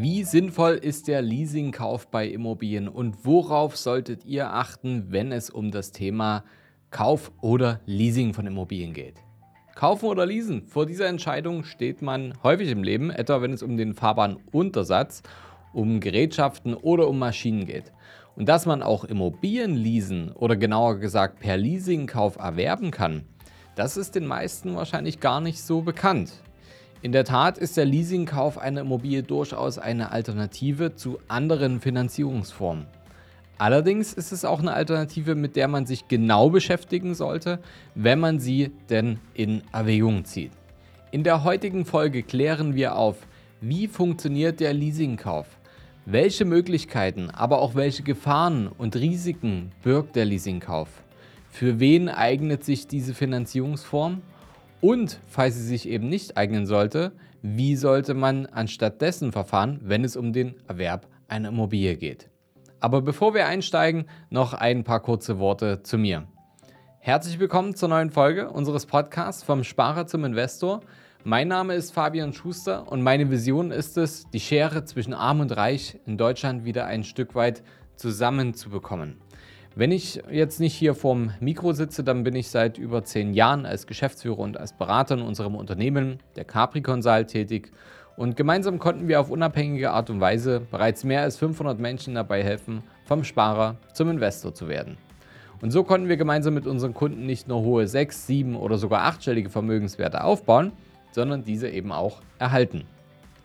Wie sinnvoll ist der Leasingkauf bei Immobilien und worauf solltet ihr achten, wenn es um das Thema Kauf oder Leasing von Immobilien geht? Kaufen oder leasen? Vor dieser Entscheidung steht man häufig im Leben, etwa wenn es um den Fahrbahnuntersatz, um Gerätschaften oder um Maschinen geht. Und dass man auch Immobilien leasen oder genauer gesagt per Leasingkauf erwerben kann, das ist den meisten wahrscheinlich gar nicht so bekannt. In der Tat ist der Leasingkauf einer Immobilie durchaus eine Alternative zu anderen Finanzierungsformen. Allerdings ist es auch eine Alternative, mit der man sich genau beschäftigen sollte, wenn man sie denn in Erwägung zieht. In der heutigen Folge klären wir auf, wie funktioniert der Leasingkauf, welche Möglichkeiten, aber auch welche Gefahren und Risiken birgt der Leasingkauf, für wen eignet sich diese Finanzierungsform und falls sie sich eben nicht eignen sollte, wie sollte man anstattdessen verfahren, wenn es um den Erwerb einer Immobilie geht. Aber bevor wir einsteigen, noch ein paar kurze Worte zu mir. Herzlich willkommen zur neuen Folge unseres Podcasts vom Sparer zum Investor. Mein Name ist Fabian Schuster und meine Vision ist es, die Schere zwischen Arm und Reich in Deutschland wieder ein Stück weit zusammenzubekommen. Wenn ich jetzt nicht hier vorm Mikro sitze, dann bin ich seit über zehn Jahren als Geschäftsführer und als Berater in unserem Unternehmen, der Capri Consult, tätig. Und gemeinsam konnten wir auf unabhängige Art und Weise bereits mehr als 500 Menschen dabei helfen, vom Sparer zum Investor zu werden. Und so konnten wir gemeinsam mit unseren Kunden nicht nur hohe sechs, sieben oder sogar achtstellige Vermögenswerte aufbauen, sondern diese eben auch erhalten.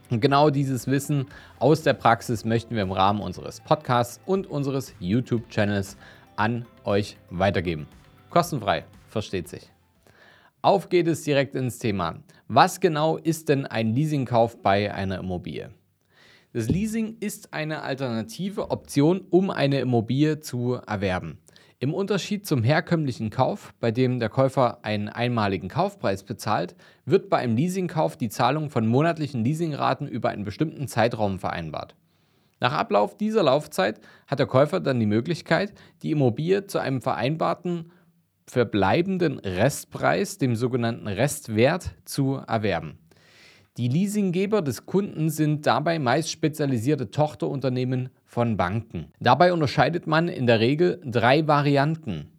Und genau dieses Wissen aus der Praxis möchten wir im Rahmen unseres Podcasts und unseres YouTube-Channels an euch weitergeben. Kostenfrei, versteht sich. Auf geht es direkt ins Thema. Was genau ist denn ein Leasingkauf bei einer Immobilie? Das Leasing ist eine alternative Option, um eine Immobilie zu erwerben. Im Unterschied zum herkömmlichen Kauf, bei dem der Käufer einen einmaligen Kaufpreis bezahlt, wird bei einem Leasingkauf die Zahlung von monatlichen Leasingraten über einen bestimmten Zeitraum vereinbart. Nach Ablauf dieser Laufzeit hat der Käufer dann die Möglichkeit, die Immobilie zu einem vereinbarten verbleibenden Restpreis, dem sogenannten Restwert, zu erwerben. Die Leasinggeber des Kunden sind dabei meist spezialisierte Tochterunternehmen von Banken. Dabei unterscheidet man in der Regel drei Varianten.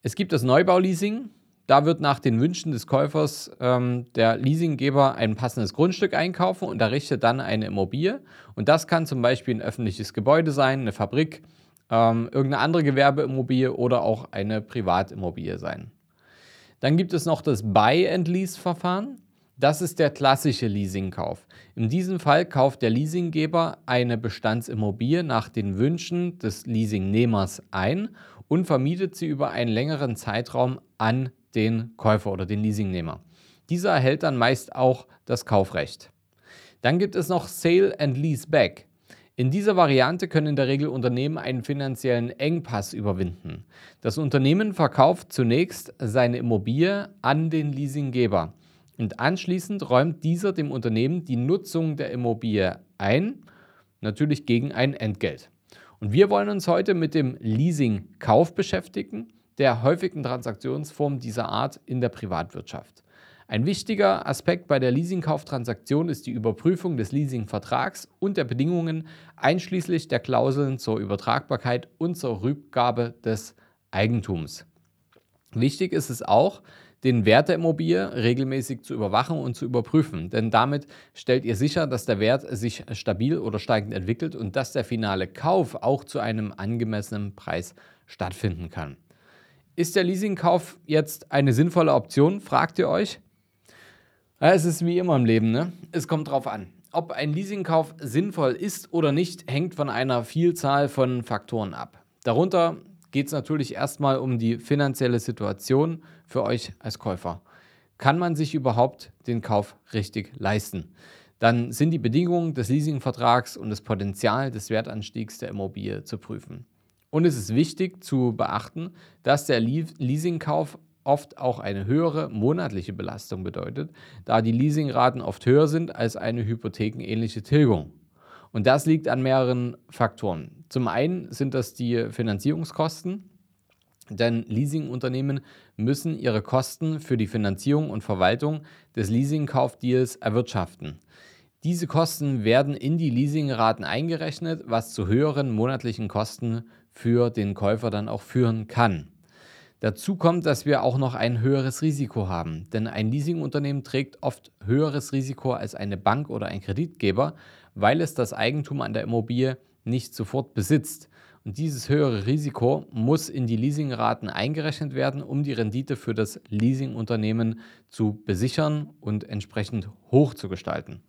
Es gibt das Neubauleasing, da wird nach den Wünschen des Käufers ähm, der Leasinggeber ein passendes Grundstück einkaufen und errichtet dann eine Immobilie. Und das kann zum Beispiel ein öffentliches Gebäude sein, eine Fabrik, ähm, irgendeine andere Gewerbeimmobilie oder auch eine Privatimmobilie sein. Dann gibt es noch das Buy-and-Lease-Verfahren. Das ist der klassische Leasingkauf. In diesem Fall kauft der Leasinggeber eine Bestandsimmobilie nach den Wünschen des Leasingnehmers ein und vermietet sie über einen längeren Zeitraum an den Käufer oder den Leasingnehmer. Dieser erhält dann meist auch das Kaufrecht. Dann gibt es noch Sale and Lease Back. In dieser Variante können in der Regel Unternehmen einen finanziellen Engpass überwinden. Das Unternehmen verkauft zunächst seine Immobilie an den Leasinggeber und anschließend räumt dieser dem Unternehmen die Nutzung der Immobilie ein, natürlich gegen ein Entgelt. Und wir wollen uns heute mit dem Leasing-Kauf beschäftigen der häufigen Transaktionsform dieser Art in der Privatwirtschaft. Ein wichtiger Aspekt bei der Leasingkauftransaktion ist die Überprüfung des Leasingvertrags und der Bedingungen einschließlich der Klauseln zur Übertragbarkeit und zur Rückgabe des Eigentums. Wichtig ist es auch, den Wert der Immobilie regelmäßig zu überwachen und zu überprüfen, denn damit stellt ihr sicher, dass der Wert sich stabil oder steigend entwickelt und dass der finale Kauf auch zu einem angemessenen Preis stattfinden kann. Ist der Leasingkauf jetzt eine sinnvolle Option, fragt ihr euch? Ja, es ist wie immer im Leben, ne? Es kommt drauf an. Ob ein Leasingkauf sinnvoll ist oder nicht, hängt von einer Vielzahl von Faktoren ab. Darunter geht es natürlich erstmal um die finanzielle Situation für euch als Käufer. Kann man sich überhaupt den Kauf richtig leisten? Dann sind die Bedingungen des Leasingvertrags und das Potenzial des Wertanstiegs der Immobilie zu prüfen. Und es ist wichtig zu beachten, dass der Leasingkauf oft auch eine höhere monatliche Belastung bedeutet, da die Leasingraten oft höher sind als eine hypothekenähnliche Tilgung. Und das liegt an mehreren Faktoren. Zum einen sind das die Finanzierungskosten, denn Leasingunternehmen müssen ihre Kosten für die Finanzierung und Verwaltung des Leasingkaufdeals erwirtschaften. Diese Kosten werden in die Leasingraten eingerechnet, was zu höheren monatlichen Kosten für den Käufer dann auch führen kann. Dazu kommt, dass wir auch noch ein höheres Risiko haben, denn ein Leasingunternehmen trägt oft höheres Risiko als eine Bank oder ein Kreditgeber, weil es das Eigentum an der Immobilie nicht sofort besitzt. Und dieses höhere Risiko muss in die Leasingraten eingerechnet werden, um die Rendite für das Leasingunternehmen zu besichern und entsprechend hoch zu gestalten.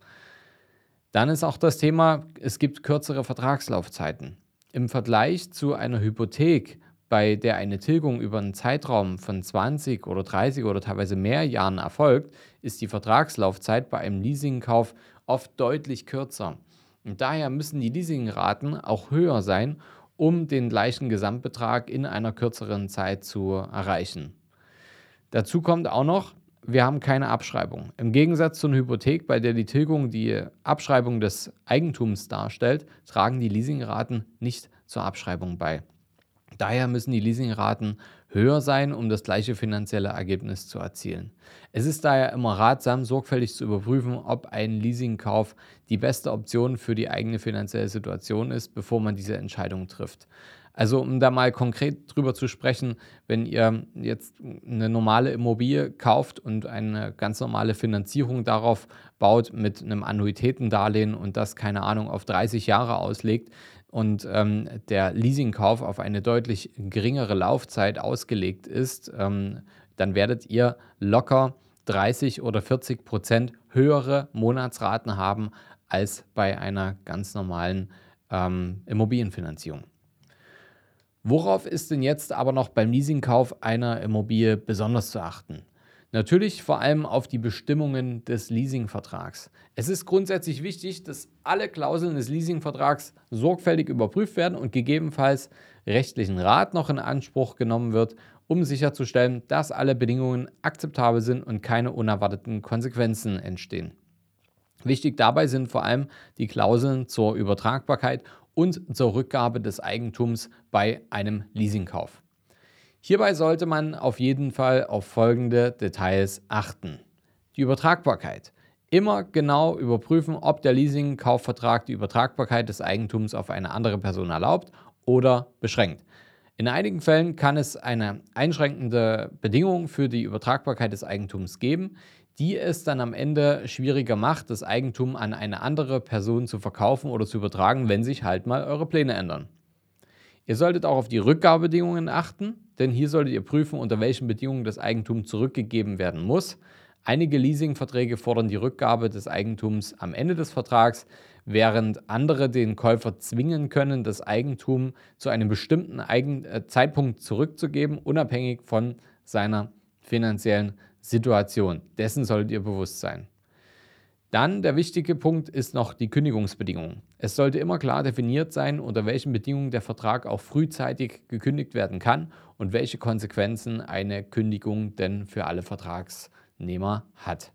Dann ist auch das Thema, es gibt kürzere Vertragslaufzeiten. Im Vergleich zu einer Hypothek bei der eine Tilgung über einen Zeitraum von 20 oder 30 oder teilweise mehr Jahren erfolgt, ist die Vertragslaufzeit bei einem Leasingkauf oft deutlich kürzer. Und daher müssen die Leasingraten auch höher sein, um den gleichen Gesamtbetrag in einer kürzeren Zeit zu erreichen. Dazu kommt auch noch, wir haben keine Abschreibung. Im Gegensatz zu einer Hypothek, bei der die Tilgung die Abschreibung des Eigentums darstellt, tragen die Leasingraten nicht zur Abschreibung bei. Daher müssen die Leasingraten höher sein, um das gleiche finanzielle Ergebnis zu erzielen. Es ist daher immer ratsam, sorgfältig zu überprüfen, ob ein Leasingkauf die beste Option für die eigene finanzielle Situation ist, bevor man diese Entscheidung trifft. Also um da mal konkret drüber zu sprechen, wenn ihr jetzt eine normale Immobilie kauft und eine ganz normale Finanzierung darauf baut mit einem Annuitätendarlehen und das, keine Ahnung, auf 30 Jahre auslegt, und ähm, der Leasingkauf auf eine deutlich geringere Laufzeit ausgelegt ist, ähm, dann werdet ihr locker 30 oder 40 Prozent höhere Monatsraten haben als bei einer ganz normalen ähm, Immobilienfinanzierung. Worauf ist denn jetzt aber noch beim Leasingkauf einer Immobilie besonders zu achten? Natürlich vor allem auf die Bestimmungen des Leasingvertrags. Es ist grundsätzlich wichtig, dass alle Klauseln des Leasingvertrags sorgfältig überprüft werden und gegebenenfalls rechtlichen Rat noch in Anspruch genommen wird, um sicherzustellen, dass alle Bedingungen akzeptabel sind und keine unerwarteten Konsequenzen entstehen. Wichtig dabei sind vor allem die Klauseln zur Übertragbarkeit und zur Rückgabe des Eigentums bei einem Leasingkauf. Hierbei sollte man auf jeden Fall auf folgende Details achten. Die Übertragbarkeit. Immer genau überprüfen, ob der Leasing-Kaufvertrag die Übertragbarkeit des Eigentums auf eine andere Person erlaubt oder beschränkt. In einigen Fällen kann es eine einschränkende Bedingung für die Übertragbarkeit des Eigentums geben, die es dann am Ende schwieriger macht, das Eigentum an eine andere Person zu verkaufen oder zu übertragen, wenn sich halt mal eure Pläne ändern. Ihr solltet auch auf die Rückgabebedingungen achten, denn hier solltet ihr prüfen, unter welchen Bedingungen das Eigentum zurückgegeben werden muss. Einige Leasingverträge fordern die Rückgabe des Eigentums am Ende des Vertrags, während andere den Käufer zwingen können, das Eigentum zu einem bestimmten Eigen äh, Zeitpunkt zurückzugeben, unabhängig von seiner finanziellen Situation. Dessen solltet ihr bewusst sein. Dann der wichtige Punkt ist noch die Kündigungsbedingungen. Es sollte immer klar definiert sein, unter welchen Bedingungen der Vertrag auch frühzeitig gekündigt werden kann und welche Konsequenzen eine Kündigung denn für alle Vertragsnehmer hat.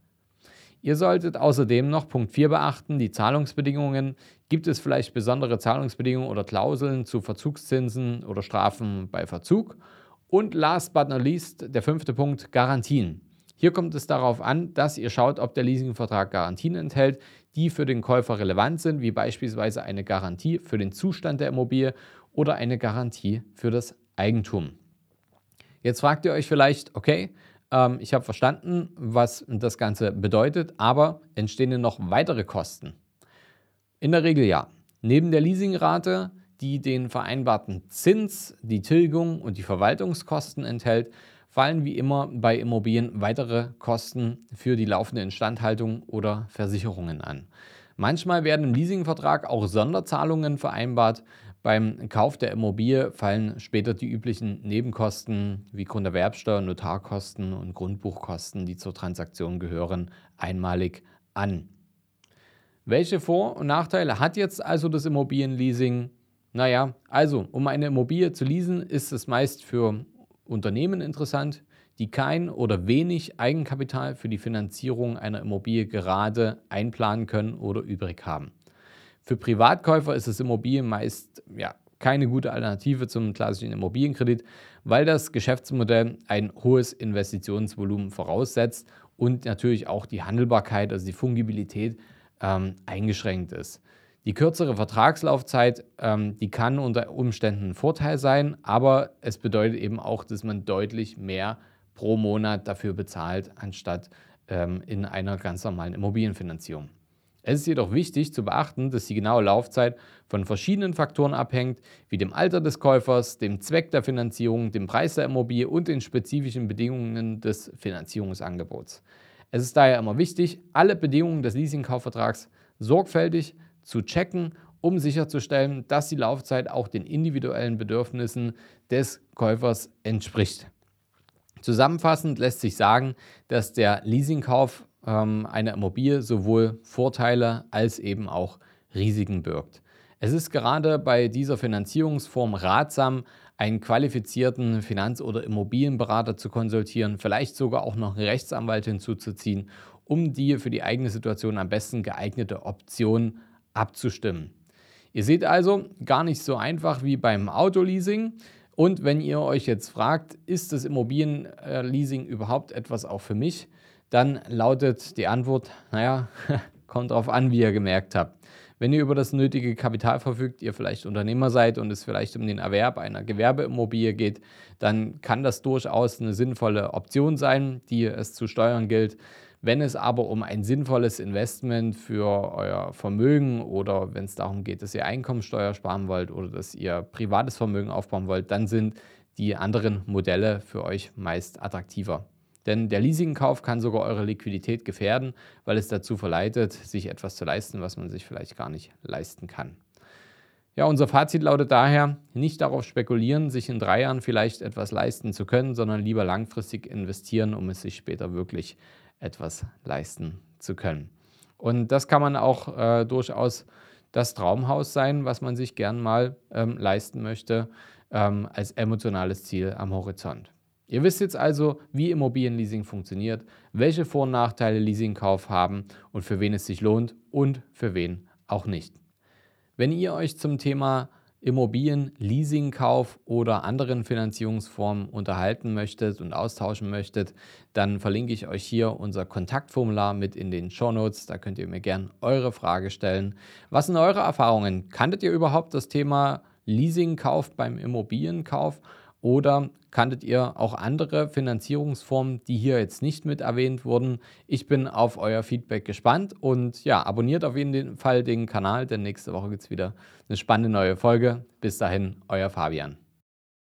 Ihr solltet außerdem noch Punkt 4 beachten, die Zahlungsbedingungen. Gibt es vielleicht besondere Zahlungsbedingungen oder Klauseln zu Verzugszinsen oder Strafen bei Verzug? Und last but not least, der fünfte Punkt, Garantien. Hier kommt es darauf an, dass ihr schaut, ob der Leasingvertrag Garantien enthält, die für den Käufer relevant sind, wie beispielsweise eine Garantie für den Zustand der Immobilie oder eine Garantie für das Eigentum. Jetzt fragt ihr euch vielleicht, okay, ähm, ich habe verstanden, was das Ganze bedeutet, aber entstehen denn noch weitere Kosten? In der Regel ja. Neben der Leasingrate, die den vereinbarten Zins, die Tilgung und die Verwaltungskosten enthält, fallen wie immer bei Immobilien weitere Kosten für die laufende Instandhaltung oder Versicherungen an. Manchmal werden im Leasingvertrag auch Sonderzahlungen vereinbart. Beim Kauf der Immobilie fallen später die üblichen Nebenkosten wie Grunderwerbsteuer, Notarkosten und Grundbuchkosten, die zur Transaktion gehören, einmalig an. Welche Vor- und Nachteile hat jetzt also das Immobilienleasing? Naja, also um eine Immobilie zu leasen, ist es meist für Unternehmen interessant, die kein oder wenig Eigenkapital für die Finanzierung einer Immobilie gerade einplanen können oder übrig haben. Für Privatkäufer ist das Immobilien meist ja, keine gute Alternative zum klassischen Immobilienkredit, weil das Geschäftsmodell ein hohes Investitionsvolumen voraussetzt und natürlich auch die Handelbarkeit, also die Fungibilität ähm, eingeschränkt ist. Die kürzere Vertragslaufzeit, ähm, die kann unter Umständen ein Vorteil sein, aber es bedeutet eben auch, dass man deutlich mehr pro Monat dafür bezahlt, anstatt ähm, in einer ganz normalen Immobilienfinanzierung. Es ist jedoch wichtig zu beachten, dass die genaue Laufzeit von verschiedenen Faktoren abhängt, wie dem Alter des Käufers, dem Zweck der Finanzierung, dem Preis der Immobilie und den spezifischen Bedingungen des Finanzierungsangebots. Es ist daher immer wichtig, alle Bedingungen des Leasingkaufvertrags sorgfältig zu checken, um sicherzustellen, dass die Laufzeit auch den individuellen Bedürfnissen des Käufers entspricht. Zusammenfassend lässt sich sagen, dass der Leasingkauf ähm, einer Immobilie sowohl Vorteile als eben auch Risiken birgt. Es ist gerade bei dieser Finanzierungsform ratsam, einen qualifizierten Finanz- oder Immobilienberater zu konsultieren, vielleicht sogar auch noch einen Rechtsanwalt hinzuzuziehen, um die für die eigene Situation am besten geeignete Option abzustimmen. Ihr seht also, gar nicht so einfach wie beim Autoleasing. Und wenn ihr euch jetzt fragt, ist das Immobilienleasing überhaupt etwas auch für mich, dann lautet die Antwort, naja, kommt darauf an, wie ihr gemerkt habt. Wenn ihr über das nötige Kapital verfügt, ihr vielleicht Unternehmer seid und es vielleicht um den Erwerb einer Gewerbeimmobilie geht, dann kann das durchaus eine sinnvolle Option sein, die es zu steuern gilt. Wenn es aber um ein sinnvolles Investment für euer Vermögen oder wenn es darum geht, dass ihr Einkommensteuer sparen wollt oder dass ihr privates Vermögen aufbauen wollt, dann sind die anderen Modelle für euch meist attraktiver. Denn der Leasingkauf kann sogar eure Liquidität gefährden, weil es dazu verleitet, sich etwas zu leisten, was man sich vielleicht gar nicht leisten kann. Ja, unser Fazit lautet daher, nicht darauf spekulieren, sich in drei Jahren vielleicht etwas leisten zu können, sondern lieber langfristig investieren, um es sich später wirklich etwas leisten zu können. Und das kann man auch äh, durchaus das Traumhaus sein, was man sich gern mal ähm, leisten möchte, ähm, als emotionales Ziel am Horizont. Ihr wisst jetzt also, wie Immobilienleasing funktioniert, welche Vor- und Nachteile Leasingkauf haben und für wen es sich lohnt und für wen auch nicht. Wenn ihr euch zum Thema Immobilien, Leasingkauf oder anderen Finanzierungsformen unterhalten möchtet und austauschen möchtet, dann verlinke ich euch hier unser Kontaktformular mit in den Show Notes. Da könnt ihr mir gerne eure Frage stellen. Was sind eure Erfahrungen? Kanntet ihr überhaupt das Thema Leasingkauf beim Immobilienkauf? Oder kanntet ihr auch andere Finanzierungsformen, die hier jetzt nicht mit erwähnt wurden? Ich bin auf euer Feedback gespannt und ja, abonniert auf jeden Fall den Kanal, denn nächste Woche gibt es wieder eine spannende neue Folge. Bis dahin, euer Fabian.